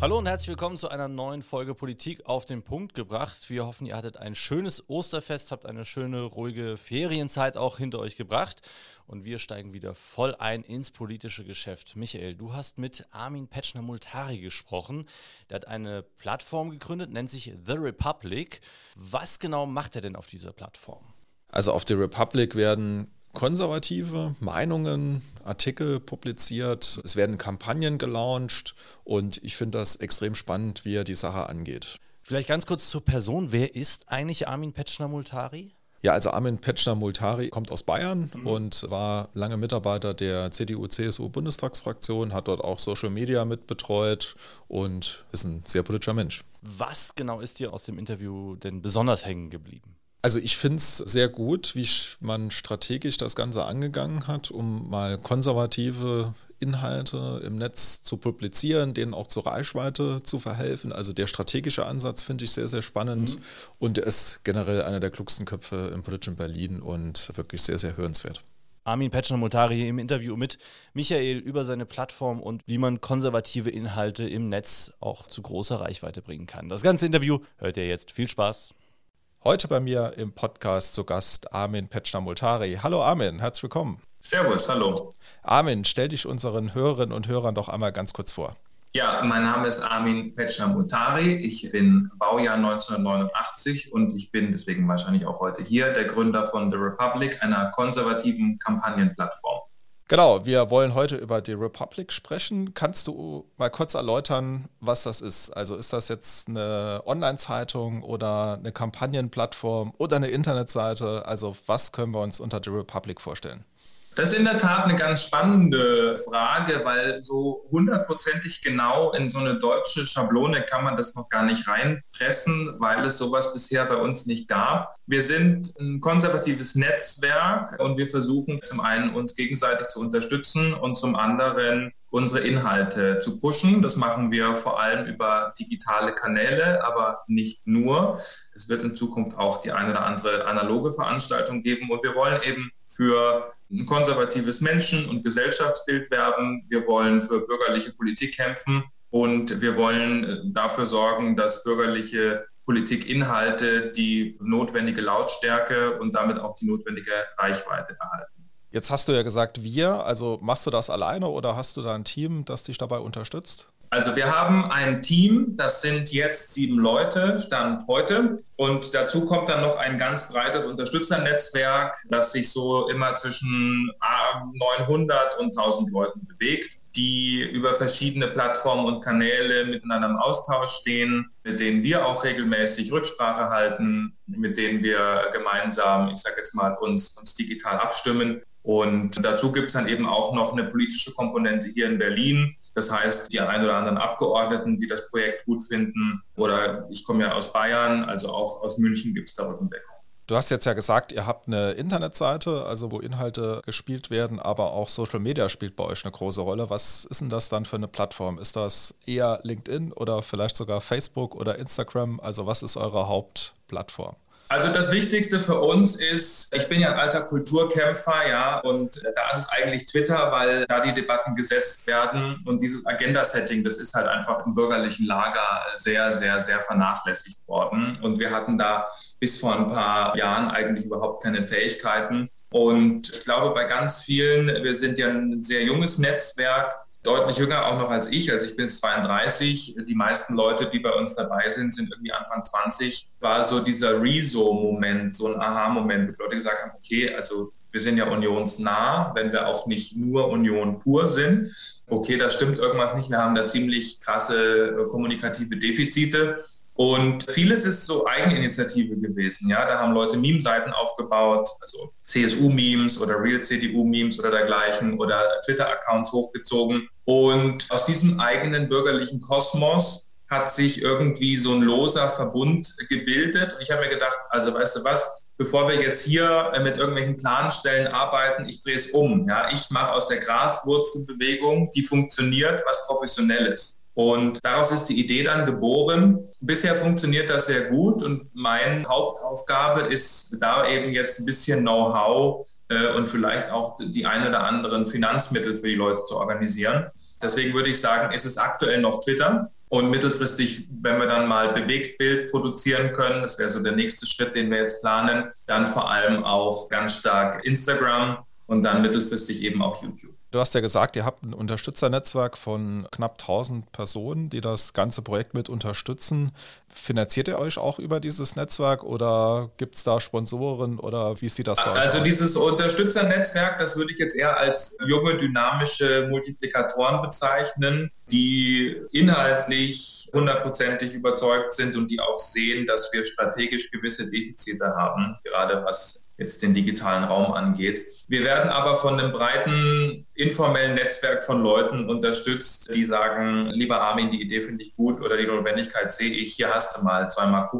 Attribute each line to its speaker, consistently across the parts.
Speaker 1: Hallo und herzlich willkommen zu einer neuen Folge Politik auf den Punkt gebracht. Wir hoffen, ihr hattet ein schönes Osterfest, habt eine schöne, ruhige Ferienzeit auch hinter euch gebracht. Und wir steigen wieder voll ein ins politische Geschäft. Michael, du hast mit Armin Petschner-Multari gesprochen. Der hat eine Plattform gegründet, nennt sich The Republic. Was genau macht er denn auf dieser Plattform?
Speaker 2: Also auf The Republic werden konservative Meinungen, Artikel publiziert, es werden Kampagnen gelauncht und ich finde das extrem spannend, wie er die Sache angeht.
Speaker 1: Vielleicht ganz kurz zur Person. Wer ist eigentlich Armin Petschner-Multari?
Speaker 2: Ja, also Armin Petschner-Multari kommt aus Bayern mhm. und war lange Mitarbeiter der CDU-CSU-Bundestagsfraktion, hat dort auch Social Media mitbetreut und ist ein sehr politischer Mensch.
Speaker 1: Was genau ist dir aus dem Interview denn besonders hängen geblieben?
Speaker 2: Also ich finde es sehr gut, wie man strategisch das Ganze angegangen hat, um mal konservative Inhalte im Netz zu publizieren, denen auch zur Reichweite zu verhelfen. Also der strategische Ansatz finde ich sehr, sehr spannend mhm. und er ist generell einer der klugsten Köpfe im politischen Berlin und wirklich sehr, sehr hörenswert.
Speaker 1: Armin Petschner-Motari im Interview mit Michael über seine Plattform und wie man konservative Inhalte im Netz auch zu großer Reichweite bringen kann. Das ganze Interview hört ihr jetzt. Viel Spaß.
Speaker 2: Heute bei mir im Podcast zu Gast Armin Petschner-Multari. Hallo Armin, herzlich willkommen.
Speaker 3: Servus, hallo.
Speaker 2: Armin, stell dich unseren Hörerinnen und Hörern doch einmal ganz kurz vor.
Speaker 3: Ja, mein Name ist Armin Petschner-Multari. Ich bin Baujahr 1989 und ich bin deswegen wahrscheinlich auch heute hier der Gründer von The Republic, einer konservativen Kampagnenplattform.
Speaker 2: Genau, wir wollen heute über die Republic sprechen. Kannst du mal kurz erläutern, was das ist? Also ist das jetzt eine Online-Zeitung oder eine Kampagnenplattform oder eine Internetseite? Also was können wir uns unter The Republic vorstellen?
Speaker 3: Das ist in der Tat eine ganz spannende Frage, weil so hundertprozentig genau in so eine deutsche Schablone kann man das noch gar nicht reinpressen, weil es sowas bisher bei uns nicht gab. Wir sind ein konservatives Netzwerk und wir versuchen zum einen uns gegenseitig zu unterstützen und zum anderen unsere Inhalte zu pushen. Das machen wir vor allem über digitale Kanäle, aber nicht nur. Es wird in Zukunft auch die eine oder andere analoge Veranstaltung geben und wir wollen eben für ein konservatives Menschen- und Gesellschaftsbild werben. Wir wollen für bürgerliche Politik kämpfen und wir wollen äh, dafür sorgen, dass bürgerliche Politikinhalte die notwendige Lautstärke und damit auch die notwendige Reichweite erhalten.
Speaker 2: Jetzt hast du ja gesagt, wir, also machst du das alleine oder hast du da ein Team, das dich dabei unterstützt?
Speaker 3: Also wir haben ein Team, das sind jetzt sieben Leute, Stand heute. Und dazu kommt dann noch ein ganz breites Unterstützernetzwerk, das sich so immer zwischen 900 und 1000 Leuten bewegt, die über verschiedene Plattformen und Kanäle miteinander im Austausch stehen, mit denen wir auch regelmäßig Rücksprache halten, mit denen wir gemeinsam, ich sage jetzt mal, uns, uns digital abstimmen und dazu gibt es dann eben auch noch eine politische Komponente hier in Berlin. Das heißt, die ein oder anderen Abgeordneten, die das Projekt gut finden, oder ich komme ja aus Bayern, also auch aus München gibt es da Rückendeckung.
Speaker 2: Du hast jetzt ja gesagt, ihr habt eine Internetseite, also wo Inhalte gespielt werden, aber auch Social Media spielt bei euch eine große Rolle. Was ist denn das dann für eine Plattform? Ist das eher LinkedIn oder vielleicht sogar Facebook oder Instagram? Also was ist eure Hauptplattform?
Speaker 3: Also das Wichtigste für uns ist, ich bin ja ein alter Kulturkämpfer, ja, und da ist es eigentlich Twitter, weil da die Debatten gesetzt werden und dieses Agenda-Setting, das ist halt einfach im bürgerlichen Lager sehr, sehr, sehr vernachlässigt worden. Und wir hatten da bis vor ein paar Jahren eigentlich überhaupt keine Fähigkeiten. Und ich glaube, bei ganz vielen, wir sind ja ein sehr junges Netzwerk, deutlich jünger auch noch als ich. Also ich bin 32. Die meisten Leute, die bei uns dabei sind, sind irgendwie Anfang 20. War so dieser Rezo-Moment, so ein Aha-Moment, wo Leute gesagt haben, okay, also wir sind ja unionsnah, wenn wir auch nicht nur Union pur sind. Okay, da stimmt irgendwas nicht. Wir haben da ziemlich krasse äh, kommunikative Defizite. Und vieles ist so Eigeninitiative gewesen. Ja, da haben Leute Meme-Seiten aufgebaut, also CSU-Memes oder Real-CDU-Memes oder dergleichen oder Twitter-Accounts hochgezogen. Und aus diesem eigenen bürgerlichen Kosmos hat sich irgendwie so ein loser Verbund gebildet. Und ich habe mir gedacht, also weißt du was, bevor wir jetzt hier mit irgendwelchen Planstellen arbeiten, ich drehe es um. Ja, ich mache aus der Graswurzelbewegung, die funktioniert, was Professionelles. Und daraus ist die Idee dann geboren. Bisher funktioniert das sehr gut und meine Hauptaufgabe ist da eben jetzt ein bisschen Know-how äh, und vielleicht auch die ein oder anderen Finanzmittel für die Leute zu organisieren. Deswegen würde ich sagen, es ist aktuell noch Twitter. Und mittelfristig, wenn wir dann mal Bewegtbild produzieren können, das wäre so der nächste Schritt, den wir jetzt planen, dann vor allem auch ganz stark Instagram und dann mittelfristig eben auch YouTube.
Speaker 2: Du hast ja gesagt, ihr habt ein Unterstützernetzwerk von knapp 1000 Personen, die das ganze Projekt mit unterstützen. Finanziert ihr euch auch über dieses Netzwerk oder gibt es da Sponsoren oder wie sieht das bei
Speaker 3: euch Also aus? dieses Unterstützernetzwerk, das würde ich jetzt eher als junge, dynamische Multiplikatoren bezeichnen, die inhaltlich hundertprozentig überzeugt sind und die auch sehen, dass wir strategisch gewisse Defizite haben, gerade was jetzt den digitalen Raum angeht. Wir werden aber von einem breiten informellen Netzwerk von Leuten unterstützt, die sagen, lieber Armin, die Idee finde ich gut oder die Notwendigkeit sehe ich, hier hast du mal 2,50 Mark.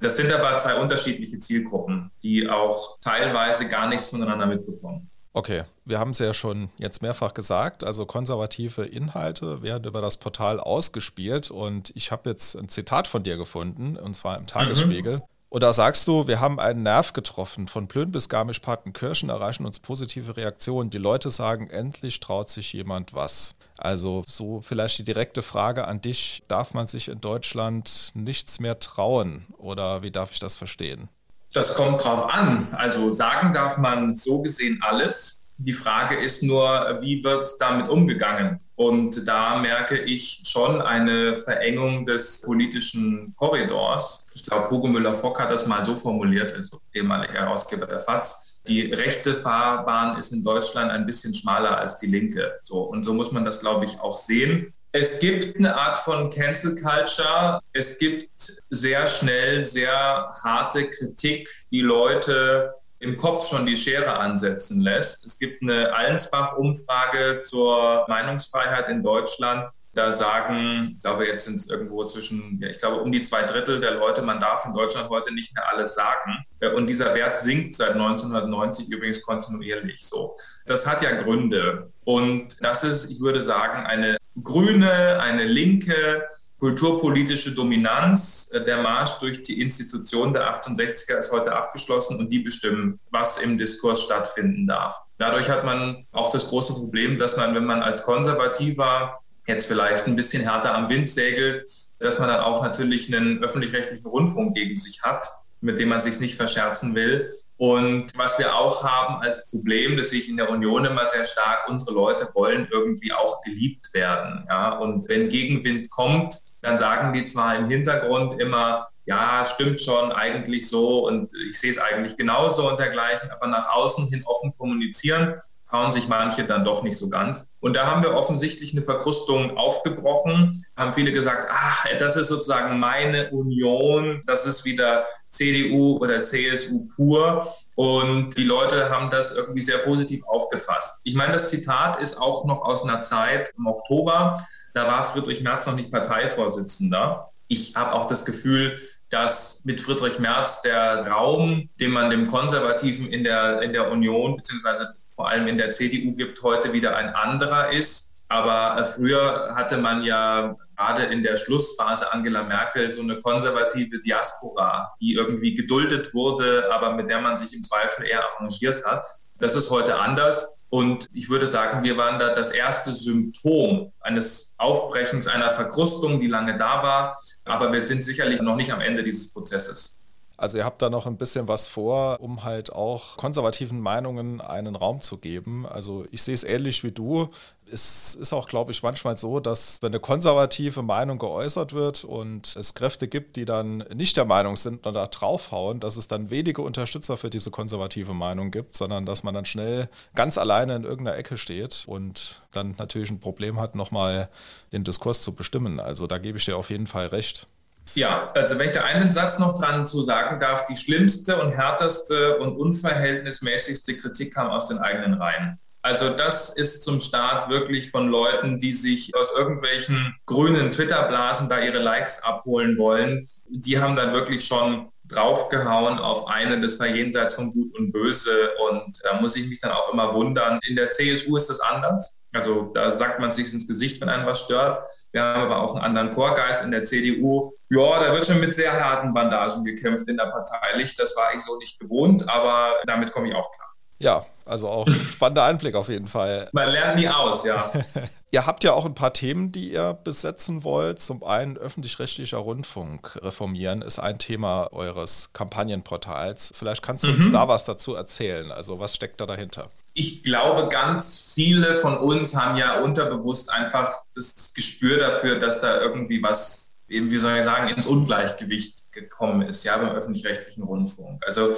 Speaker 3: Das sind aber zwei unterschiedliche Zielgruppen, die auch teilweise gar nichts voneinander mitbekommen.
Speaker 2: Okay, wir haben es ja schon jetzt mehrfach gesagt, also konservative Inhalte werden über das Portal ausgespielt und ich habe jetzt ein Zitat von dir gefunden, und zwar im Tagesspiegel. Mhm. Und da sagst du, wir haben einen Nerv getroffen. Von Plön bis Garmisch-Partenkirchen erreichen uns positive Reaktionen. Die Leute sagen, endlich traut sich jemand was. Also so vielleicht die direkte Frage an dich. Darf man sich in Deutschland nichts mehr trauen? Oder wie darf ich das verstehen?
Speaker 3: Das kommt drauf an. Also sagen darf man so gesehen alles. Die Frage ist nur, wie wird damit umgegangen? Und da merke ich schon eine Verengung des politischen Korridors. Ich glaube, Hugo Müller-Fock hat das mal so formuliert, also ehemaliger Herausgeber der FAZ. Die rechte Fahrbahn ist in Deutschland ein bisschen schmaler als die linke. So, und so muss man das, glaube ich, auch sehen. Es gibt eine Art von Cancel Culture. Es gibt sehr schnell sehr harte Kritik, die Leute im Kopf schon die Schere ansetzen lässt. Es gibt eine Allensbach-Umfrage zur Meinungsfreiheit in Deutschland. Da sagen, ich glaube, jetzt sind es irgendwo zwischen, ich glaube, um die zwei Drittel der Leute, man darf in Deutschland heute nicht mehr alles sagen. Und dieser Wert sinkt seit 1990 übrigens kontinuierlich so. Das hat ja Gründe. Und das ist, ich würde sagen, eine grüne, eine linke, kulturpolitische Dominanz. Äh, der Marsch durch die Institution der 68er ist heute abgeschlossen und die bestimmen, was im Diskurs stattfinden darf. Dadurch hat man auch das große Problem, dass man, wenn man als Konservativer jetzt vielleicht ein bisschen härter am Wind segelt, dass man dann auch natürlich einen öffentlich-rechtlichen Rundfunk gegen sich hat, mit dem man sich nicht verscherzen will. Und was wir auch haben als Problem, das sehe ich in der Union immer sehr stark, unsere Leute wollen irgendwie auch geliebt werden. Ja? Und wenn Gegenwind kommt, dann sagen die zwar im Hintergrund immer, ja, stimmt schon, eigentlich so und ich sehe es eigentlich genauso und dergleichen, aber nach außen hin offen kommunizieren, trauen sich manche dann doch nicht so ganz. Und da haben wir offensichtlich eine Verkrustung aufgebrochen, haben viele gesagt, ach, das ist sozusagen meine Union, das ist wieder CDU oder CSU pur. Und die Leute haben das irgendwie sehr positiv aufgefasst. Ich meine, das Zitat ist auch noch aus einer Zeit im Oktober. Da war Friedrich Merz noch nicht Parteivorsitzender. Ich habe auch das Gefühl, dass mit Friedrich Merz der Raum, den man dem Konservativen in der, in der Union beziehungsweise vor allem in der CDU gibt, heute wieder ein anderer ist. Aber äh, früher hatte man ja gerade in der Schlussphase Angela Merkel so eine konservative Diaspora, die irgendwie geduldet wurde, aber mit der man sich im Zweifel eher arrangiert hat. Das ist heute anders. Und ich würde sagen, wir waren da das erste Symptom eines Aufbrechens, einer Verkrustung, die lange da war. Aber wir sind sicherlich noch nicht am Ende dieses Prozesses.
Speaker 2: Also ihr habt da noch ein bisschen was vor, um halt auch konservativen Meinungen einen Raum zu geben. Also ich sehe es ähnlich wie du. Es ist auch, glaube ich, manchmal so, dass wenn eine konservative Meinung geäußert wird und es Kräfte gibt, die dann nicht der Meinung sind und da draufhauen, dass es dann wenige Unterstützer für diese konservative Meinung gibt, sondern dass man dann schnell ganz alleine in irgendeiner Ecke steht und dann natürlich ein Problem hat, nochmal den Diskurs zu bestimmen. Also da gebe ich dir auf jeden Fall recht.
Speaker 3: Ja, also wenn ich da einen Satz noch dran zu sagen darf, die schlimmste und härteste und unverhältnismäßigste Kritik kam aus den eigenen Reihen. Also das ist zum Start wirklich von Leuten, die sich aus irgendwelchen grünen Twitter-Blasen da ihre Likes abholen wollen. Die haben dann wirklich schon draufgehauen auf einen, das war jenseits von Gut und Böse. Und da muss ich mich dann auch immer wundern. In der CSU ist das anders. Also da sagt man sich ins Gesicht, wenn einen was stört. Wir haben aber auch einen anderen Chorgeist in der CDU. Ja, da wird schon mit sehr harten Bandagen gekämpft in der Parteilich. Das war ich so nicht gewohnt, aber damit komme ich auch klar.
Speaker 2: Ja, also auch spannender Einblick auf jeden Fall.
Speaker 3: Man lernt nie aus, ja.
Speaker 2: ihr habt ja auch ein paar Themen, die ihr besetzen wollt. Zum einen öffentlich-rechtlicher Rundfunk reformieren ist ein Thema eures Kampagnenportals. Vielleicht kannst du mhm. uns da was dazu erzählen. Also was steckt da dahinter?
Speaker 3: Ich glaube, ganz viele von uns haben ja unterbewusst einfach das Gespür dafür, dass da irgendwie was, wie soll ich sagen, ins Ungleichgewicht gekommen ist, ja, beim öffentlich-rechtlichen Rundfunk. Also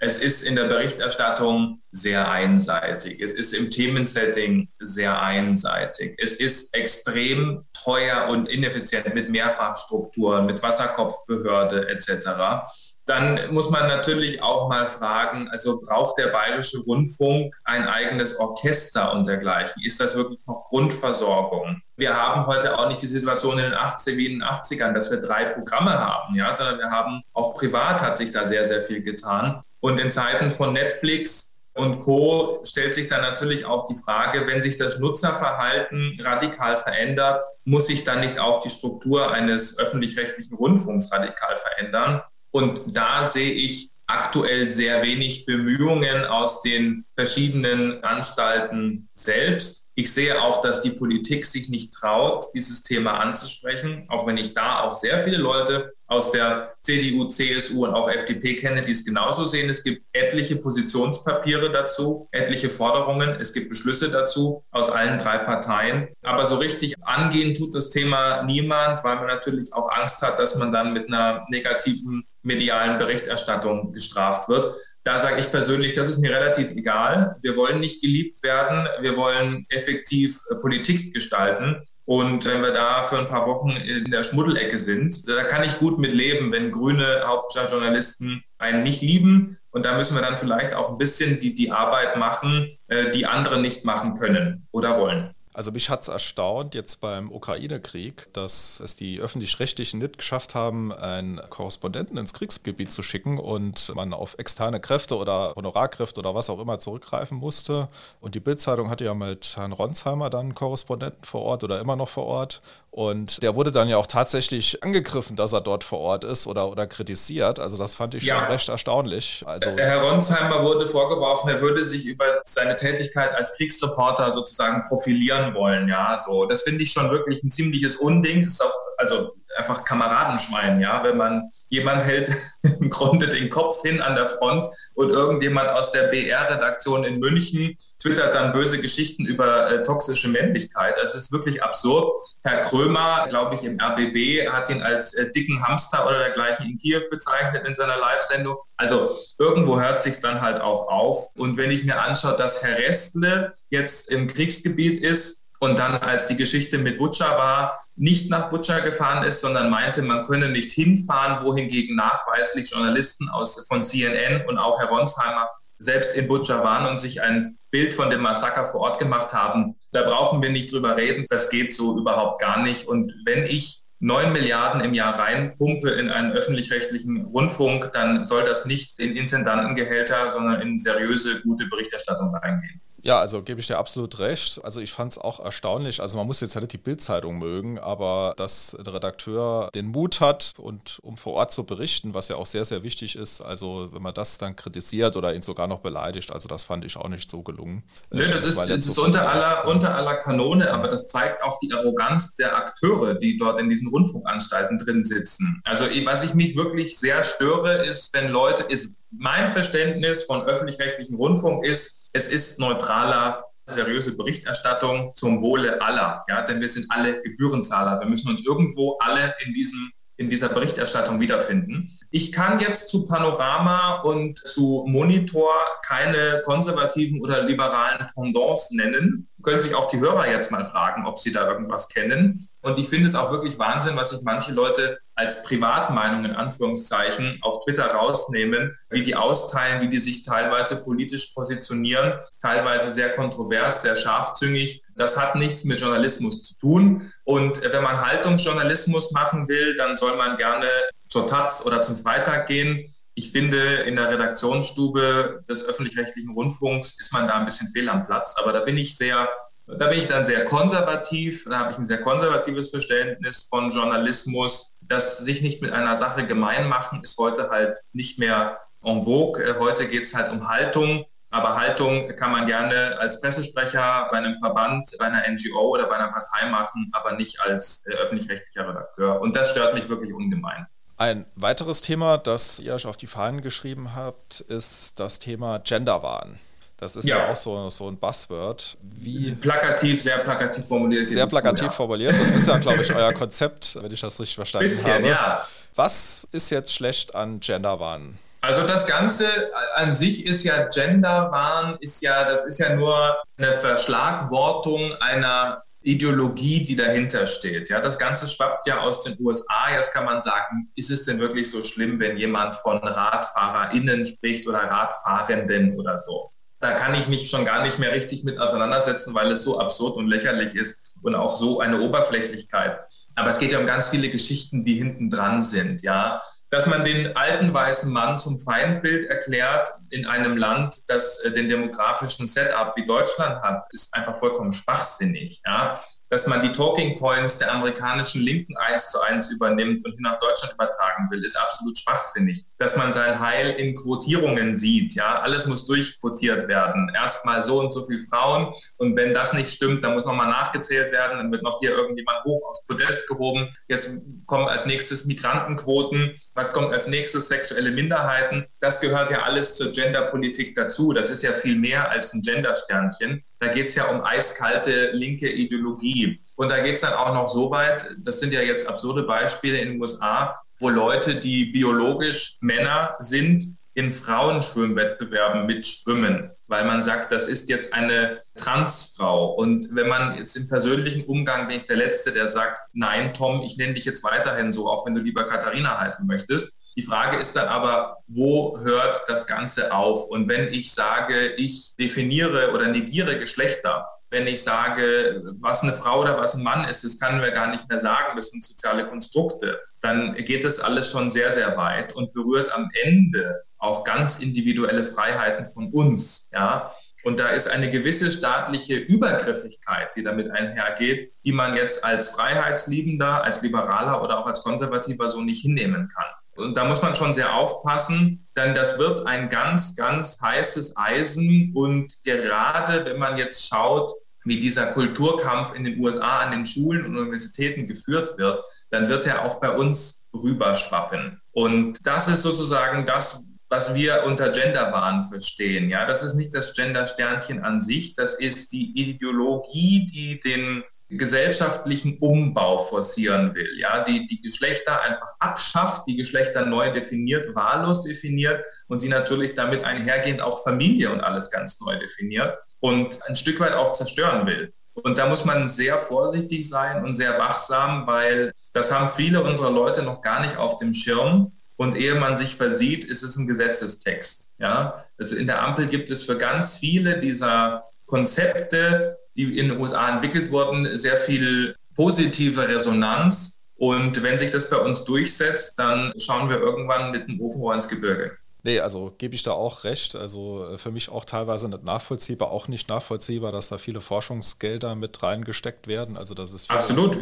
Speaker 3: es ist in der Berichterstattung sehr einseitig. Es ist im Themensetting sehr einseitig. Es ist extrem teuer und ineffizient mit Mehrfachstrukturen, mit Wasserkopfbehörde etc dann muss man natürlich auch mal fragen, also braucht der Bayerische Rundfunk ein eigenes Orchester und dergleichen? Ist das wirklich noch Grundversorgung? Wir haben heute auch nicht die Situation in den 80 wie in den 80ern, dass wir drei Programme haben, ja, sondern wir haben auch privat hat sich da sehr, sehr viel getan. Und in Zeiten von Netflix und Co. stellt sich dann natürlich auch die Frage, wenn sich das Nutzerverhalten radikal verändert, muss sich dann nicht auch die Struktur eines öffentlich-rechtlichen Rundfunks radikal verändern? Und da sehe ich aktuell sehr wenig Bemühungen aus den verschiedenen Anstalten selbst. Ich sehe auch, dass die Politik sich nicht traut, dieses Thema anzusprechen, auch wenn ich da auch sehr viele Leute aus der CDU, CSU und auch FDP kenne, die es genauso sehen. Es gibt etliche Positionspapiere dazu, etliche Forderungen, es gibt Beschlüsse dazu aus allen drei Parteien. Aber so richtig angehen tut das Thema niemand, weil man natürlich auch Angst hat, dass man dann mit einer negativen medialen Berichterstattung gestraft wird. Da sage ich persönlich, das ist mir relativ egal. Wir wollen nicht geliebt werden, wir wollen effektiv äh, Politik gestalten. Und wenn wir da für ein paar Wochen in der Schmuddelecke sind, da kann ich gut mit leben, wenn grüne Hauptstadtjournalisten einen nicht lieben. Und da müssen wir dann vielleicht auch ein bisschen die, die Arbeit machen, äh, die andere nicht machen können oder wollen.
Speaker 2: Also mich hat es erstaunt jetzt beim Ukraine-Krieg, dass es die öffentlich-rechtlichen nicht geschafft haben, einen Korrespondenten ins Kriegsgebiet zu schicken und man auf externe Kräfte oder Honorarkräfte oder was auch immer zurückgreifen musste. Und die Bildzeitung hatte ja mit Herrn Ronsheimer dann einen Korrespondenten vor Ort oder immer noch vor Ort. Und der wurde dann ja auch tatsächlich angegriffen, dass er dort vor Ort ist oder, oder kritisiert. Also das fand ich ja. schon recht erstaunlich. Also
Speaker 3: Herr Ronsheimer wurde vorgeworfen, er würde sich über seine Tätigkeit als Kriegsreporter sozusagen profilieren wollen. Ja, so das finde ich schon wirklich ein ziemliches Unding. Ist auch also einfach Kameradenschwein, ja, wenn man jemand hält im Grunde den Kopf hin an der Front und irgendjemand aus der BR-Redaktion in München twittert dann böse Geschichten über äh, toxische Männlichkeit. Das ist wirklich absurd. Herr Krömer, glaube ich, im RBB hat ihn als äh, dicken Hamster oder dergleichen in Kiew bezeichnet in seiner Live-Sendung. Also irgendwo hört sich dann halt auch auf. Und wenn ich mir anschaue, dass Herr Restle jetzt im Kriegsgebiet ist, und dann, als die Geschichte mit Butcher war, nicht nach Butcher gefahren ist, sondern meinte, man könne nicht hinfahren, wohingegen nachweislich Journalisten aus, von CNN und auch Herr Ronsheimer selbst in Butcher waren und sich ein Bild von dem Massaker vor Ort gemacht haben. Da brauchen wir nicht drüber reden. Das geht so überhaupt gar nicht. Und wenn ich 9 Milliarden im Jahr reinpumpe in einen öffentlich-rechtlichen Rundfunk, dann soll das nicht in Intendantengehälter, sondern in seriöse, gute Berichterstattung reingehen.
Speaker 2: Ja, also gebe ich dir absolut recht. Also ich fand es auch erstaunlich. Also man muss jetzt ja nicht die Bildzeitung mögen, aber dass der Redakteur den Mut hat und um vor Ort zu berichten, was ja auch sehr, sehr wichtig ist. Also wenn man das dann kritisiert oder ihn sogar noch beleidigt, also das fand ich auch nicht so gelungen.
Speaker 3: Nö, das, das ist, das ist unter, aller, unter aller Kanone, aber das zeigt auch die Arroganz der Akteure, die dort in diesen Rundfunkanstalten drin sitzen. Also was ich mich wirklich sehr störe, ist, wenn Leute, ist mein Verständnis von öffentlich-rechtlichen Rundfunk ist, es ist neutraler, seriöse Berichterstattung zum Wohle aller. Ja, denn wir sind alle Gebührenzahler. Wir müssen uns irgendwo alle in diesem in dieser Berichterstattung wiederfinden. Ich kann jetzt zu Panorama und zu Monitor keine konservativen oder liberalen Pendants nennen. Können sich auch die Hörer jetzt mal fragen, ob sie da irgendwas kennen. Und ich finde es auch wirklich Wahnsinn, was sich manche Leute als Privatmeinung in Anführungszeichen auf Twitter rausnehmen, wie die austeilen, wie die sich teilweise politisch positionieren, teilweise sehr kontrovers, sehr scharfzüngig. Das hat nichts mit Journalismus zu tun. Und wenn man Haltungsjournalismus machen will, dann soll man gerne zur Taz oder zum Freitag gehen. Ich finde, in der Redaktionsstube des öffentlich-rechtlichen Rundfunks ist man da ein bisschen fehl am Platz. Aber da bin ich sehr, da bin ich dann sehr konservativ. Da habe ich ein sehr konservatives Verständnis von Journalismus. Das sich nicht mit einer Sache gemein machen, ist heute halt nicht mehr en vogue. Äh, heute geht es halt um Haltung. Aber Haltung kann man gerne als Pressesprecher bei einem Verband, bei einer NGO oder bei einer Partei machen, aber nicht als äh, öffentlich-rechtlicher Redakteur. Und das stört mich wirklich ungemein.
Speaker 2: Ein weiteres Thema, das ihr euch auf die Fahnen geschrieben habt, ist das Thema Genderwahn. Das ist ja, ja auch so, so ein Buzzword.
Speaker 3: Wie plakativ, sehr plakativ formuliert.
Speaker 2: Sehr plakativ ja. formuliert. Das ist ja, glaube ich, euer Konzept, wenn ich das richtig verstanden Bisschen, habe. Ja. Was ist jetzt schlecht an Genderwahn?
Speaker 3: Also das Ganze an sich ist ja Genderwahn, ist ja, das ist ja nur eine Verschlagwortung einer Ideologie, die dahinter steht. Ja, das Ganze schwappt ja aus den USA. Jetzt kann man sagen, ist es denn wirklich so schlimm, wenn jemand von RadfahrerInnen spricht oder Radfahrenden oder so? Da kann ich mich schon gar nicht mehr richtig mit auseinandersetzen, weil es so absurd und lächerlich ist und auch so eine Oberflächlichkeit. Aber es geht ja um ganz viele Geschichten, die hinten dran sind. Ja, dass man den alten weißen Mann zum Feindbild erklärt in einem Land, das äh, den demografischen Setup wie Deutschland hat, ist einfach vollkommen schwachsinnig. Ja? Dass man die Talking Points der amerikanischen Linken eins zu eins übernimmt und nach Deutschland übertragen will, ist absolut schwachsinnig. Dass man sein Heil in Quotierungen sieht, ja, alles muss durchquotiert werden. Erstmal so und so viele Frauen und wenn das nicht stimmt, dann muss nochmal nachgezählt werden, dann wird noch hier irgendjemand hoch aufs Podest gehoben. Jetzt kommen als nächstes Migrantenquoten, was kommt als nächstes sexuelle Minderheiten. Das gehört ja alles zur Genderpolitik dazu. Das ist ja viel mehr als ein Gendersternchen. Da geht es ja um eiskalte linke Ideologie. Und da geht es dann auch noch so weit, das sind ja jetzt absurde Beispiele in den USA, wo Leute, die biologisch Männer sind, in Frauenschwimmwettbewerben mitschwimmen, weil man sagt, das ist jetzt eine Transfrau. Und wenn man jetzt im persönlichen Umgang bin ich der Letzte, der sagt, nein, Tom, ich nenne dich jetzt weiterhin so, auch wenn du lieber Katharina heißen möchtest. Die Frage ist dann aber, wo hört das Ganze auf? Und wenn ich sage, ich definiere oder negiere Geschlechter, wenn ich sage, was eine Frau oder was ein Mann ist, das können wir gar nicht mehr sagen, das sind soziale Konstrukte, dann geht das alles schon sehr, sehr weit und berührt am Ende auch ganz individuelle Freiheiten von uns. Ja? Und da ist eine gewisse staatliche Übergriffigkeit, die damit einhergeht, die man jetzt als Freiheitsliebender, als Liberaler oder auch als Konservativer so nicht hinnehmen kann. Und da muss man schon sehr aufpassen, denn das wird ein ganz, ganz heißes Eisen. Und gerade wenn man jetzt schaut, wie dieser Kulturkampf in den USA an den Schulen und Universitäten geführt wird, dann wird er auch bei uns rüberschwappen. Und das ist sozusagen das, was wir unter Genderwahn verstehen. Ja, das ist nicht das Gender-Sternchen an sich, das ist die Ideologie, die den gesellschaftlichen Umbau forcieren will, ja, die die Geschlechter einfach abschafft, die Geschlechter neu definiert, wahllos definiert und die natürlich damit einhergehend auch Familie und alles ganz neu definiert und ein Stück weit auch zerstören will. Und da muss man sehr vorsichtig sein und sehr wachsam, weil das haben viele unserer Leute noch gar nicht auf dem Schirm. Und ehe man sich versieht, ist es ein Gesetzestext. Ja? Also in der Ampel gibt es für ganz viele dieser Konzepte, die in den USA entwickelt wurden, sehr viel positive Resonanz. Und wenn sich das bei uns durchsetzt, dann schauen wir irgendwann mit dem Ofenrohr ins Gebirge.
Speaker 2: Nee, also gebe ich da auch recht. Also äh, für mich auch teilweise nicht nachvollziehbar, auch nicht nachvollziehbar, dass da viele Forschungsgelder mit reingesteckt werden. Also es viele,
Speaker 3: Absolut.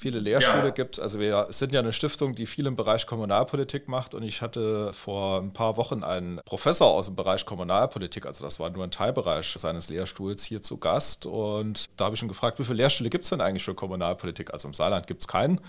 Speaker 2: Viele Lehrstühle ja. gibt. Also wir sind ja eine Stiftung, die viel im Bereich Kommunalpolitik macht und ich hatte vor ein paar Wochen einen Professor aus dem Bereich Kommunalpolitik, also das war nur ein Teilbereich seines Lehrstuhls hier zu Gast und da habe ich ihn gefragt, wie viele Lehrstühle gibt es denn eigentlich für Kommunalpolitik? Also im Saarland gibt es keinen.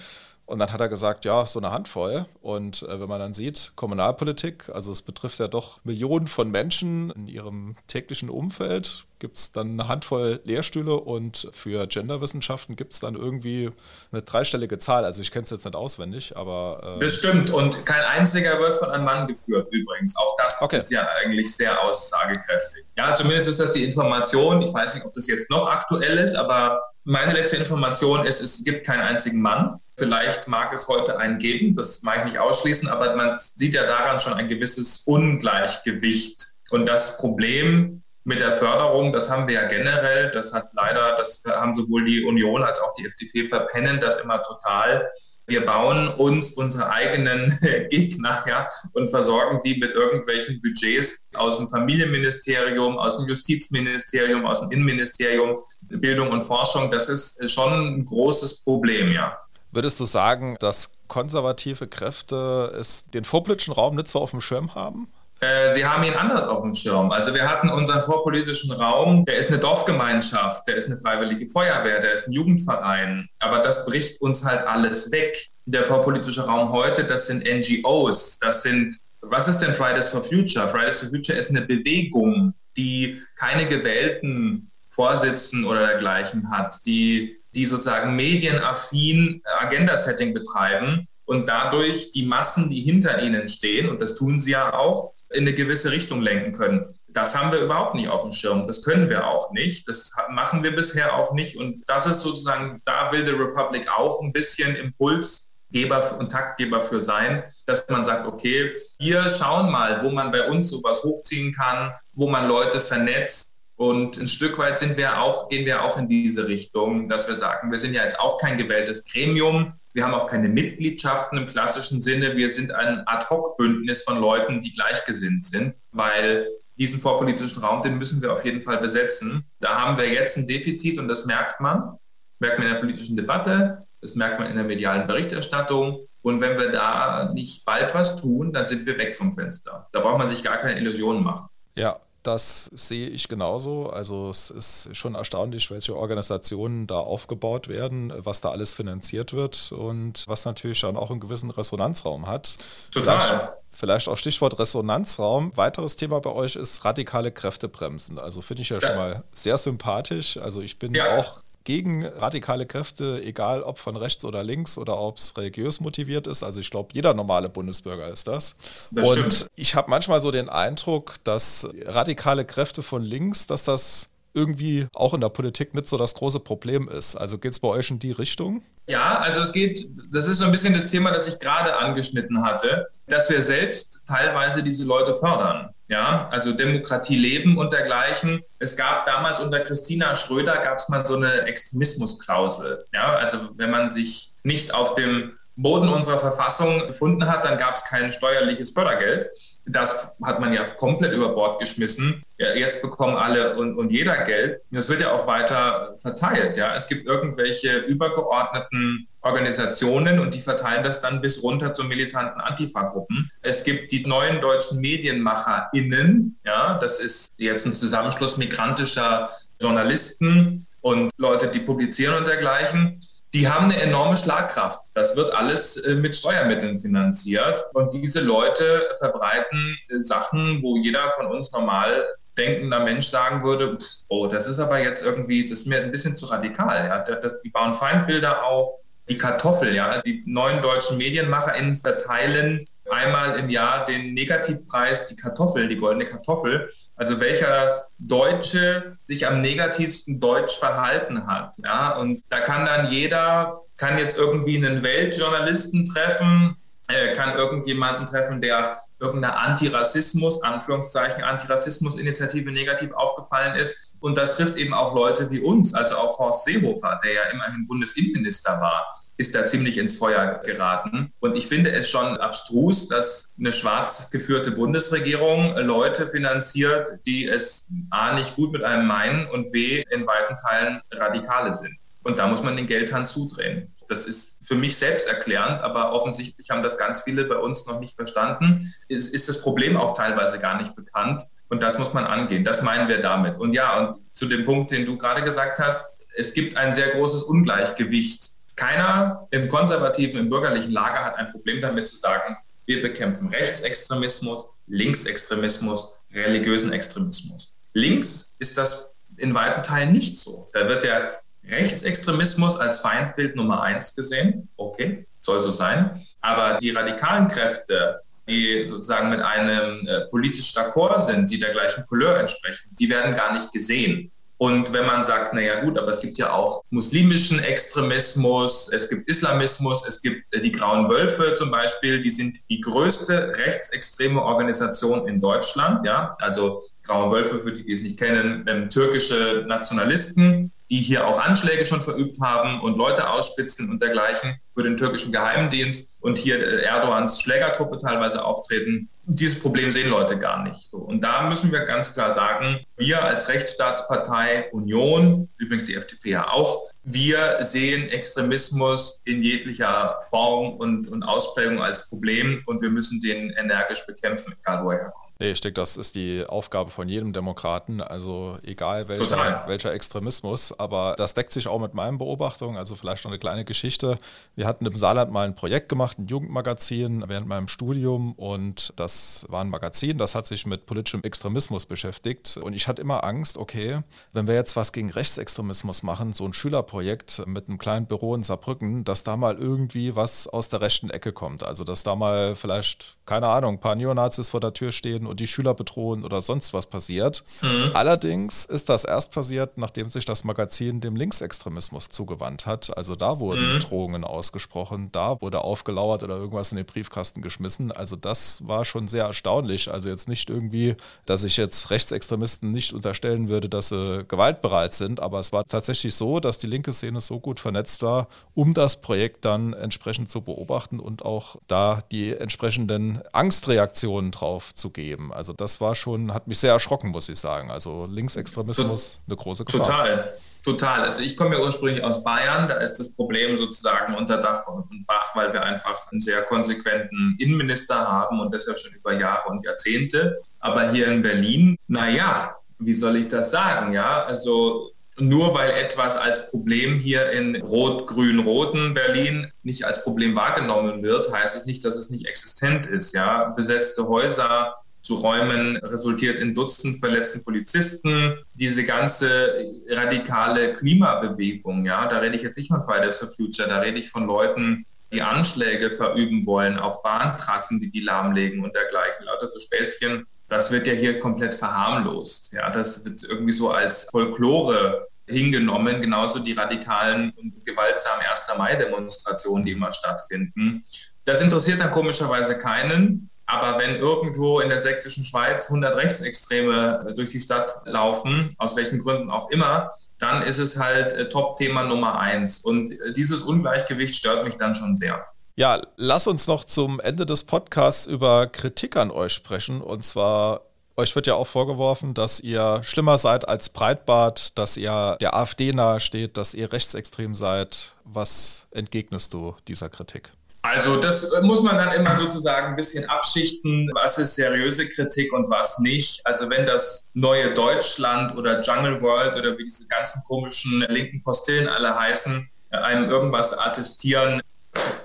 Speaker 2: Und dann hat er gesagt, ja, so eine Handvoll. Und äh, wenn man dann sieht, Kommunalpolitik, also es betrifft ja doch Millionen von Menschen in ihrem täglichen Umfeld, gibt es dann eine Handvoll Lehrstühle und für Genderwissenschaften gibt es dann irgendwie eine dreistellige Zahl. Also ich kenne es jetzt nicht auswendig, aber...
Speaker 3: Äh das stimmt und kein einziger wird von einem Mann geführt übrigens. Auch das okay. ist ja eigentlich sehr aussagekräftig. Ja, zumindest ist das die Information. Ich weiß nicht, ob das jetzt noch aktuell ist, aber meine letzte Information ist, es gibt keinen einzigen Mann. Vielleicht mag es heute einen geben, das mag ich nicht ausschließen, aber man sieht ja daran schon ein gewisses Ungleichgewicht. Und das Problem mit der Förderung, das haben wir ja generell, das hat leider, das haben sowohl die Union als auch die FDP verpennen das immer total. wir bauen uns unsere eigenen Gegner ja, und versorgen die mit irgendwelchen Budgets aus dem Familienministerium, aus dem Justizministerium, aus dem Innenministerium, Bildung und Forschung. Das ist schon ein großes Problem, ja.
Speaker 2: Würdest du sagen, dass konservative Kräfte es den vorpolitischen Raum nicht so auf dem Schirm haben?
Speaker 3: Äh, sie haben ihn anders auf dem Schirm. Also wir hatten unseren vorpolitischen Raum, der ist eine Dorfgemeinschaft, der ist eine freiwillige Feuerwehr, der ist ein Jugendverein. Aber das bricht uns halt alles weg. Der vorpolitische Raum heute, das sind NGOs, das sind, was ist denn Fridays for Future? Fridays for Future ist eine Bewegung, die keine gewählten Vorsitzenden oder dergleichen hat, die, die sozusagen medienaffin Agenda-Setting betreiben und dadurch die Massen, die hinter ihnen stehen, und das tun sie ja auch, in eine gewisse Richtung lenken können. Das haben wir überhaupt nicht auf dem Schirm. Das können wir auch nicht. Das machen wir bisher auch nicht. Und das ist sozusagen, da will die Republic auch ein bisschen Impulsgeber und Taktgeber für sein, dass man sagt, okay, wir schauen mal, wo man bei uns sowas hochziehen kann, wo man Leute vernetzt, und ein Stück weit sind wir auch, gehen wir auch in diese Richtung, dass wir sagen, wir sind ja jetzt auch kein gewähltes Gremium. Wir haben auch keine Mitgliedschaften im klassischen Sinne. Wir sind ein Ad-Hoc-Bündnis von Leuten, die gleichgesinnt sind, weil diesen vorpolitischen Raum, den müssen wir auf jeden Fall besetzen. Da haben wir jetzt ein Defizit und das merkt man. Das merkt man in der politischen Debatte, das merkt man in der medialen Berichterstattung. Und wenn wir da nicht bald was tun, dann sind wir weg vom Fenster. Da braucht man sich gar keine Illusionen machen.
Speaker 2: Ja, das sehe ich genauso. Also es ist schon erstaunlich, welche Organisationen da aufgebaut werden, was da alles finanziert wird und was natürlich dann auch einen gewissen Resonanzraum hat.
Speaker 3: Total.
Speaker 2: Vielleicht, vielleicht auch Stichwort Resonanzraum. Weiteres Thema bei euch ist radikale Kräftebremsen. Also finde ich ja, ja, schon mal sehr sympathisch. Also ich bin ja. auch gegen radikale Kräfte, egal ob von rechts oder links oder ob es religiös motiviert ist. Also ich glaube, jeder normale Bundesbürger ist das. das und stimmt. ich habe manchmal so den Eindruck, dass radikale Kräfte von links, dass das irgendwie auch in der Politik nicht so das große Problem ist. Also geht es bei euch in die Richtung?
Speaker 3: Ja, also es geht, das ist so ein bisschen das Thema, das ich gerade angeschnitten hatte, dass wir selbst teilweise diese Leute fördern. Ja, also Demokratie leben und dergleichen. Es gab damals unter Christina Schröder gab es mal so eine Extremismusklausel. Ja, also wenn man sich nicht auf dem Boden unserer Verfassung befunden hat, dann gab es kein steuerliches Fördergeld. Das hat man ja komplett über Bord geschmissen. Ja, jetzt bekommen alle und, und jeder Geld. Das wird ja auch weiter verteilt. Ja? Es gibt irgendwelche übergeordneten Organisationen und die verteilen das dann bis runter zu militanten Antifa-Gruppen. Es gibt die neuen deutschen MedienmacherInnen. Ja? Das ist jetzt ein Zusammenschluss migrantischer Journalisten und Leute, die publizieren und dergleichen die haben eine enorme Schlagkraft. Das wird alles äh, mit Steuermitteln finanziert. Und diese Leute verbreiten äh, Sachen, wo jeder von uns normal denkender Mensch sagen würde, oh, das ist aber jetzt irgendwie, das ist mir ein bisschen zu radikal. Ja? Die bauen Feindbilder auf. Die Kartoffel, ja, die neuen deutschen MedienmacherInnen verteilen einmal im Jahr den Negativpreis, die Kartoffel, die goldene Kartoffel. Also welcher Deutsche sich am negativsten deutsch verhalten hat. Ja? Und da kann dann jeder, kann jetzt irgendwie einen Weltjournalisten treffen, äh, kann irgendjemanden treffen, der irgendeiner Antirassismus, Anführungszeichen, Antirassismus-Initiative negativ aufgefallen ist. Und das trifft eben auch Leute wie uns, also auch Horst Seehofer, der ja immerhin Bundesinnenminister war ist da ziemlich ins Feuer geraten. Und ich finde es schon abstrus, dass eine schwarz geführte Bundesregierung Leute finanziert, die es A nicht gut mit einem meinen und B in weiten Teilen Radikale sind. Und da muss man den Geldhahn zudrehen. Das ist für mich selbst erklärend, aber offensichtlich haben das ganz viele bei uns noch nicht verstanden. Ist, ist das Problem auch teilweise gar nicht bekannt. Und das muss man angehen. Das meinen wir damit. Und ja, und zu dem Punkt, den du gerade gesagt hast, es gibt ein sehr großes Ungleichgewicht keiner im konservativen, im bürgerlichen Lager hat ein Problem damit zu sagen, wir bekämpfen Rechtsextremismus, Linksextremismus, religiösen Extremismus. Links ist das in weiten Teilen nicht so. Da wird der Rechtsextremismus als Feindbild Nummer eins gesehen. Okay, soll so sein. Aber die radikalen Kräfte, die sozusagen mit einem äh, politisch d'accord sind, die der gleichen Couleur entsprechen, die werden gar nicht gesehen. Und wenn man sagt, naja gut, aber es gibt ja auch muslimischen Extremismus, es gibt Islamismus, es gibt äh, die Grauen Wölfe zum Beispiel, die sind die größte rechtsextreme Organisation in Deutschland. Ja? Also Graue Wölfe, für die, die es nicht kennen, ähm, türkische Nationalisten, die hier auch Anschläge schon verübt haben und Leute ausspitzen und dergleichen für den türkischen Geheimdienst und hier äh, Erdogans Schlägertruppe teilweise auftreten. Dieses Problem sehen Leute gar nicht so. Und da müssen wir ganz klar sagen, wir als Rechtsstaatspartei Union, übrigens die FDP ja auch, wir sehen Extremismus in jeglicher Form und, und Ausprägung als Problem und wir müssen den energisch bekämpfen, egal wo er herkommt.
Speaker 2: Nee, ich denke, das ist die Aufgabe von jedem Demokraten, also egal welcher, welcher Extremismus, aber das deckt sich auch mit meinen Beobachtungen, also vielleicht noch eine kleine Geschichte. Wir hatten im Saarland mal ein Projekt gemacht, ein Jugendmagazin während meinem Studium. Und das war ein Magazin, das hat sich mit politischem Extremismus beschäftigt. Und ich hatte immer Angst, okay, wenn wir jetzt was gegen Rechtsextremismus machen, so ein Schülerprojekt mit einem kleinen Büro in Saarbrücken, dass da mal irgendwie was aus der rechten Ecke kommt, also dass da mal vielleicht, keine Ahnung, ein paar Neonazis vor der Tür stehen und die Schüler bedrohen oder sonst was passiert. Mhm. Allerdings ist das erst passiert, nachdem sich das Magazin dem Linksextremismus zugewandt hat. Also da wurden mhm. Drohungen ausgesprochen, da wurde aufgelauert oder irgendwas in den Briefkasten geschmissen. Also das war schon sehr erstaunlich. Also jetzt nicht irgendwie, dass ich jetzt Rechtsextremisten nicht unterstellen würde, dass sie gewaltbereit sind, aber es war tatsächlich so, dass die linke Szene so gut vernetzt war, um das Projekt dann entsprechend zu beobachten und auch da die entsprechenden Angstreaktionen drauf zu geben erleben. Also das war schon, hat mich sehr erschrocken, muss ich sagen. Also Linksextremismus, eine große Gefahr.
Speaker 3: Total. Total. Also ich komme ja ursprünglich aus Bayern, da ist das Problem sozusagen unter Dach und Fach, weil wir einfach einen sehr konsequenten Innenminister haben und das ja schon über Jahre und Jahrzehnte. Aber hier in Berlin, naja, wie soll ich das sagen? Ja, also nur weil etwas als Problem hier in rot-grün-roten Berlin nicht als Problem wahrgenommen wird, heißt es nicht, dass es nicht existent ist. Ja, besetzte Häuser, zu räumen, resultiert in Dutzend verletzten Polizisten. Diese ganze radikale Klimabewegung, ja, da rede ich jetzt nicht von Fridays for Future, da rede ich von Leuten, die Anschläge verüben wollen auf Bahntrassen, die die lahmlegen und dergleichen. Lauter so Späßchen. Das wird ja hier komplett verharmlost. Ja, das wird irgendwie so als Folklore hingenommen, genauso die radikalen und gewaltsamen 1. Mai-Demonstrationen, die immer stattfinden. Das interessiert dann komischerweise keinen. Aber wenn irgendwo in der sächsischen Schweiz 100 Rechtsextreme durch die Stadt laufen, aus welchen Gründen auch immer, dann ist es halt äh, Top-Thema Nummer eins. Und äh, dieses Ungleichgewicht stört mich dann schon sehr.
Speaker 2: Ja, lass uns noch zum Ende des Podcasts über Kritik an euch sprechen. Und zwar euch wird ja auch vorgeworfen, dass ihr schlimmer seid als Breitbart, dass ihr der AfD nahesteht, dass ihr rechtsextrem seid. Was entgegnest du dieser Kritik?
Speaker 3: Also das muss man dann immer sozusagen ein bisschen abschichten, was ist seriöse Kritik und was nicht. Also wenn das neue Deutschland oder Jungle World oder wie diese ganzen komischen linken Postillen alle heißen, einem irgendwas attestieren,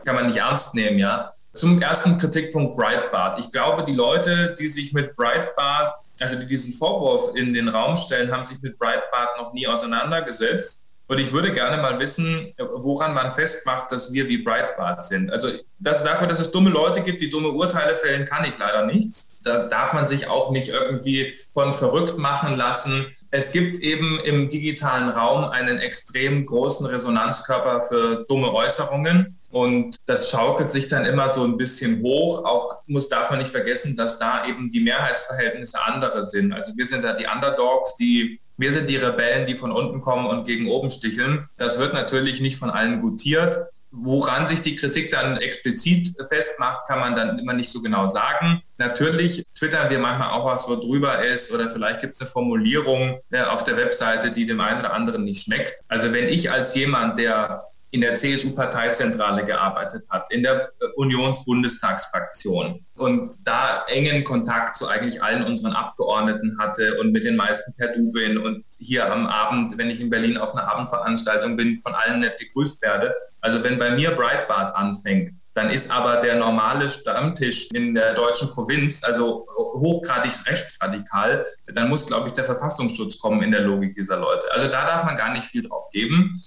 Speaker 3: kann man nicht ernst nehmen, ja. Zum ersten Kritikpunkt Breitbart. Ich glaube, die Leute, die sich mit Breitbart, also die diesen Vorwurf in den Raum stellen, haben sich mit Breitbart noch nie auseinandergesetzt. Und ich würde gerne mal wissen, woran man festmacht, dass wir wie Breitbart sind. Also das, dafür, dass es dumme Leute gibt, die dumme Urteile fällen, kann ich leider nichts. Da darf man sich auch nicht irgendwie von verrückt machen lassen. Es gibt eben im digitalen Raum einen extrem großen Resonanzkörper für dumme Äußerungen. Und das schaukelt sich dann immer so ein bisschen hoch. Auch muss, darf man nicht vergessen, dass da eben die Mehrheitsverhältnisse andere sind. Also wir sind da die Underdogs, die wir sind die Rebellen, die von unten kommen und gegen oben sticheln. Das wird natürlich nicht von allen gutiert. Woran sich die Kritik dann explizit festmacht, kann man dann immer nicht so genau sagen. Natürlich twittern wir manchmal auch was, wo drüber ist oder vielleicht gibt es eine Formulierung äh, auf der Webseite, die dem einen oder anderen nicht schmeckt. Also wenn ich als jemand, der in der CSU-Parteizentrale gearbeitet hat, in der Unionsbundestagsfraktion und da engen Kontakt zu eigentlich allen unseren Abgeordneten hatte und mit den meisten per Du bin und hier am Abend, wenn ich in Berlin auf einer Abendveranstaltung bin, von allen nett gegrüßt werde. Also wenn bei mir Breitbart anfängt, dann ist aber der normale Stammtisch in der deutschen Provinz, also hochgradig rechtsradikal, dann muss, glaube ich, der Verfassungsschutz kommen in der Logik dieser Leute. Also da darf man gar nicht viel drauf geben.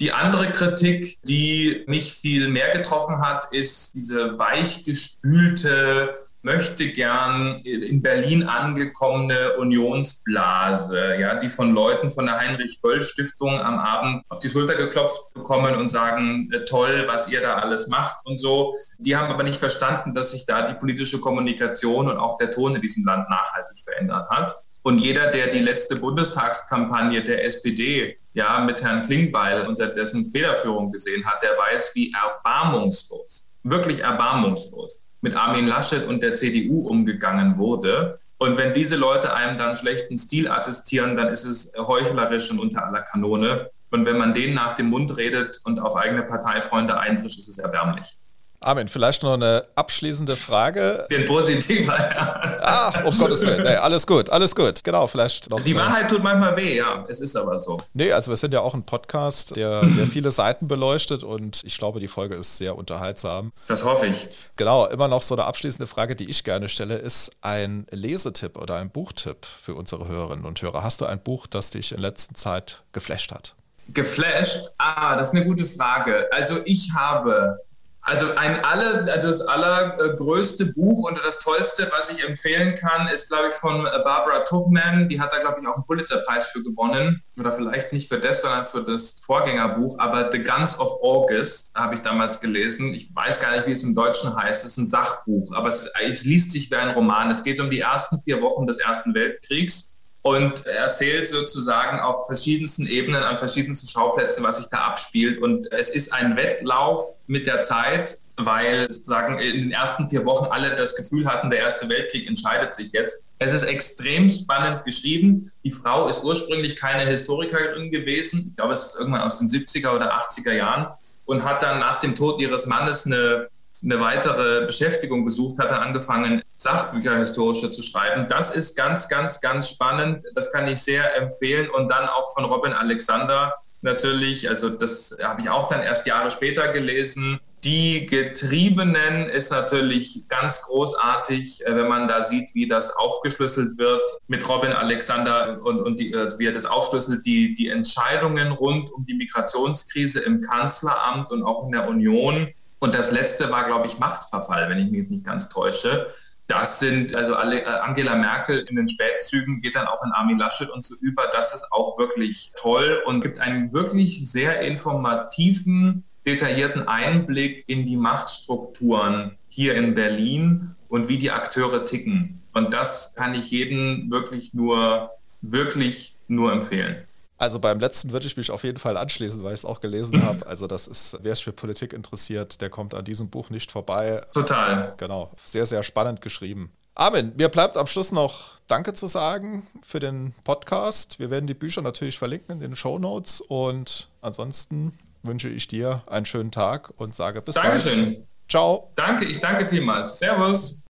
Speaker 3: Die andere Kritik, die mich viel mehr getroffen hat, ist diese weichgespülte, möchte gern in Berlin angekommene Unionsblase, ja, die von Leuten von der Heinrich-Böll-Stiftung am Abend auf die Schulter geklopft bekommen und sagen, äh, toll, was ihr da alles macht und so. Die haben aber nicht verstanden, dass sich da die politische Kommunikation und auch der Ton in diesem Land nachhaltig verändert hat. Und jeder, der die letzte Bundestagskampagne der SPD ja mit Herrn Klingbeil unter dessen Federführung gesehen hat, der weiß, wie erbarmungslos, wirklich erbarmungslos mit Armin Laschet und der CDU umgegangen wurde. Und wenn diese Leute einem dann schlechten Stil attestieren, dann ist es heuchlerisch und unter aller Kanone. Und wenn man denen nach dem Mund redet und auf eigene Parteifreunde eintrischt, ist es erbärmlich.
Speaker 2: Armin, vielleicht noch eine abschließende Frage.
Speaker 3: Den positiver, ja.
Speaker 2: Ah, um Gottes Willen. Nee, alles gut, alles gut. Genau, vielleicht noch.
Speaker 3: Die Wahrheit tut manchmal weh, ja. Es ist aber so.
Speaker 2: Nee, also wir sind ja auch ein Podcast, der, der viele Seiten beleuchtet und ich glaube, die Folge ist sehr unterhaltsam.
Speaker 3: Das hoffe ich.
Speaker 2: Genau, immer noch so eine abschließende Frage, die ich gerne stelle, ist ein Lesetipp oder ein Buchtipp für unsere Hörerinnen und Hörer. Hast du ein Buch, das dich in letzter Zeit geflasht hat?
Speaker 3: Geflasht? Ah, das ist eine gute Frage. Also ich habe also ein alle, das allergrößte Buch und das tollste, was ich empfehlen kann, ist, glaube ich, von Barbara Tuchman. Die hat da, glaube ich, auch einen Pulitzerpreis für gewonnen. Oder vielleicht nicht für das, sondern für das Vorgängerbuch. Aber The Guns of August habe ich damals gelesen. Ich weiß gar nicht, wie es im Deutschen heißt. Es ist ein Sachbuch, aber es, es liest sich wie ein Roman. Es geht um die ersten vier Wochen des Ersten Weltkriegs und erzählt sozusagen auf verschiedensten Ebenen, an verschiedensten Schauplätzen, was sich da abspielt. Und es ist ein Wettlauf mit der Zeit, weil sozusagen in den ersten vier Wochen alle das Gefühl hatten, der Erste Weltkrieg entscheidet sich jetzt. Es ist extrem spannend geschrieben. Die Frau ist ursprünglich keine Historikerin gewesen. Ich glaube, es ist irgendwann aus den 70er oder 80er Jahren und hat dann nach dem Tod ihres Mannes eine eine weitere Beschäftigung gesucht, hat er angefangen, Sachbücher historische zu schreiben. Das ist ganz, ganz, ganz spannend. Das kann ich sehr empfehlen. Und dann auch von Robin Alexander natürlich, also das habe ich auch dann erst Jahre später gelesen. Die Getriebenen ist natürlich ganz großartig, äh, wenn man da sieht, wie das aufgeschlüsselt wird mit Robin Alexander und, und die, also wie er das aufschlüsselt, die, die Entscheidungen rund um die Migrationskrise im Kanzleramt und auch in der Union und das letzte war, glaube ich, Machtverfall, wenn ich mich jetzt nicht ganz täusche. Das sind also alle, äh, Angela Merkel in den Spätzügen geht dann auch in Armin Laschet und so über. Das ist auch wirklich toll und gibt einen wirklich sehr informativen, detaillierten Einblick in die Machtstrukturen hier in Berlin und wie die Akteure ticken. Und das kann ich jedem wirklich nur, wirklich nur empfehlen.
Speaker 2: Also beim letzten würde ich mich auf jeden Fall anschließen, weil ich es auch gelesen habe. Also das ist, wer sich für Politik interessiert, der kommt an diesem Buch nicht vorbei.
Speaker 3: Total.
Speaker 2: Genau, sehr, sehr spannend geschrieben. Armin, mir bleibt am Schluss noch Danke zu sagen für den Podcast. Wir werden die Bücher natürlich verlinken in den Show Notes und ansonsten wünsche ich dir einen schönen Tag und sage bis
Speaker 3: Dankeschön.
Speaker 2: bald. Ciao.
Speaker 3: Danke, ich danke vielmals. Servus.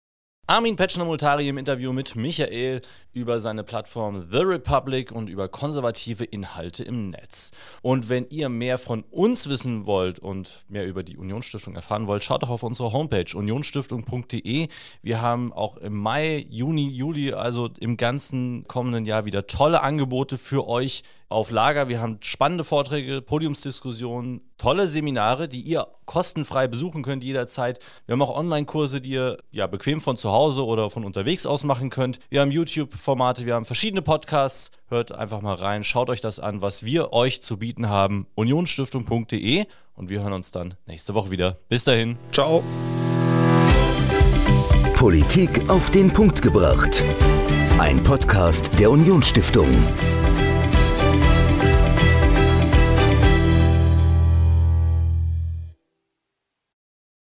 Speaker 1: Armin Petschner-Multari im Interview mit Michael über seine Plattform The Republic und über konservative Inhalte im Netz. Und wenn ihr mehr von uns wissen wollt und mehr über die Unionsstiftung erfahren wollt, schaut doch auf unsere Homepage unionsstiftung.de. Wir haben auch im Mai, Juni, Juli, also im ganzen kommenden Jahr wieder tolle Angebote für euch auf Lager. Wir haben spannende Vorträge, Podiumsdiskussionen, tolle Seminare, die ihr kostenfrei besuchen könnt jederzeit. Wir haben auch Online-Kurse, die ihr ja bequem von zu Hause oder von unterwegs aus machen könnt. Wir haben YouTube-Formate, wir haben verschiedene Podcasts. Hört einfach mal rein, schaut euch das an, was wir euch zu bieten haben. Unionsstiftung.de und wir hören uns dann nächste Woche wieder. Bis dahin.
Speaker 2: Ciao.
Speaker 4: Politik auf den Punkt gebracht. Ein Podcast der Unionsstiftung.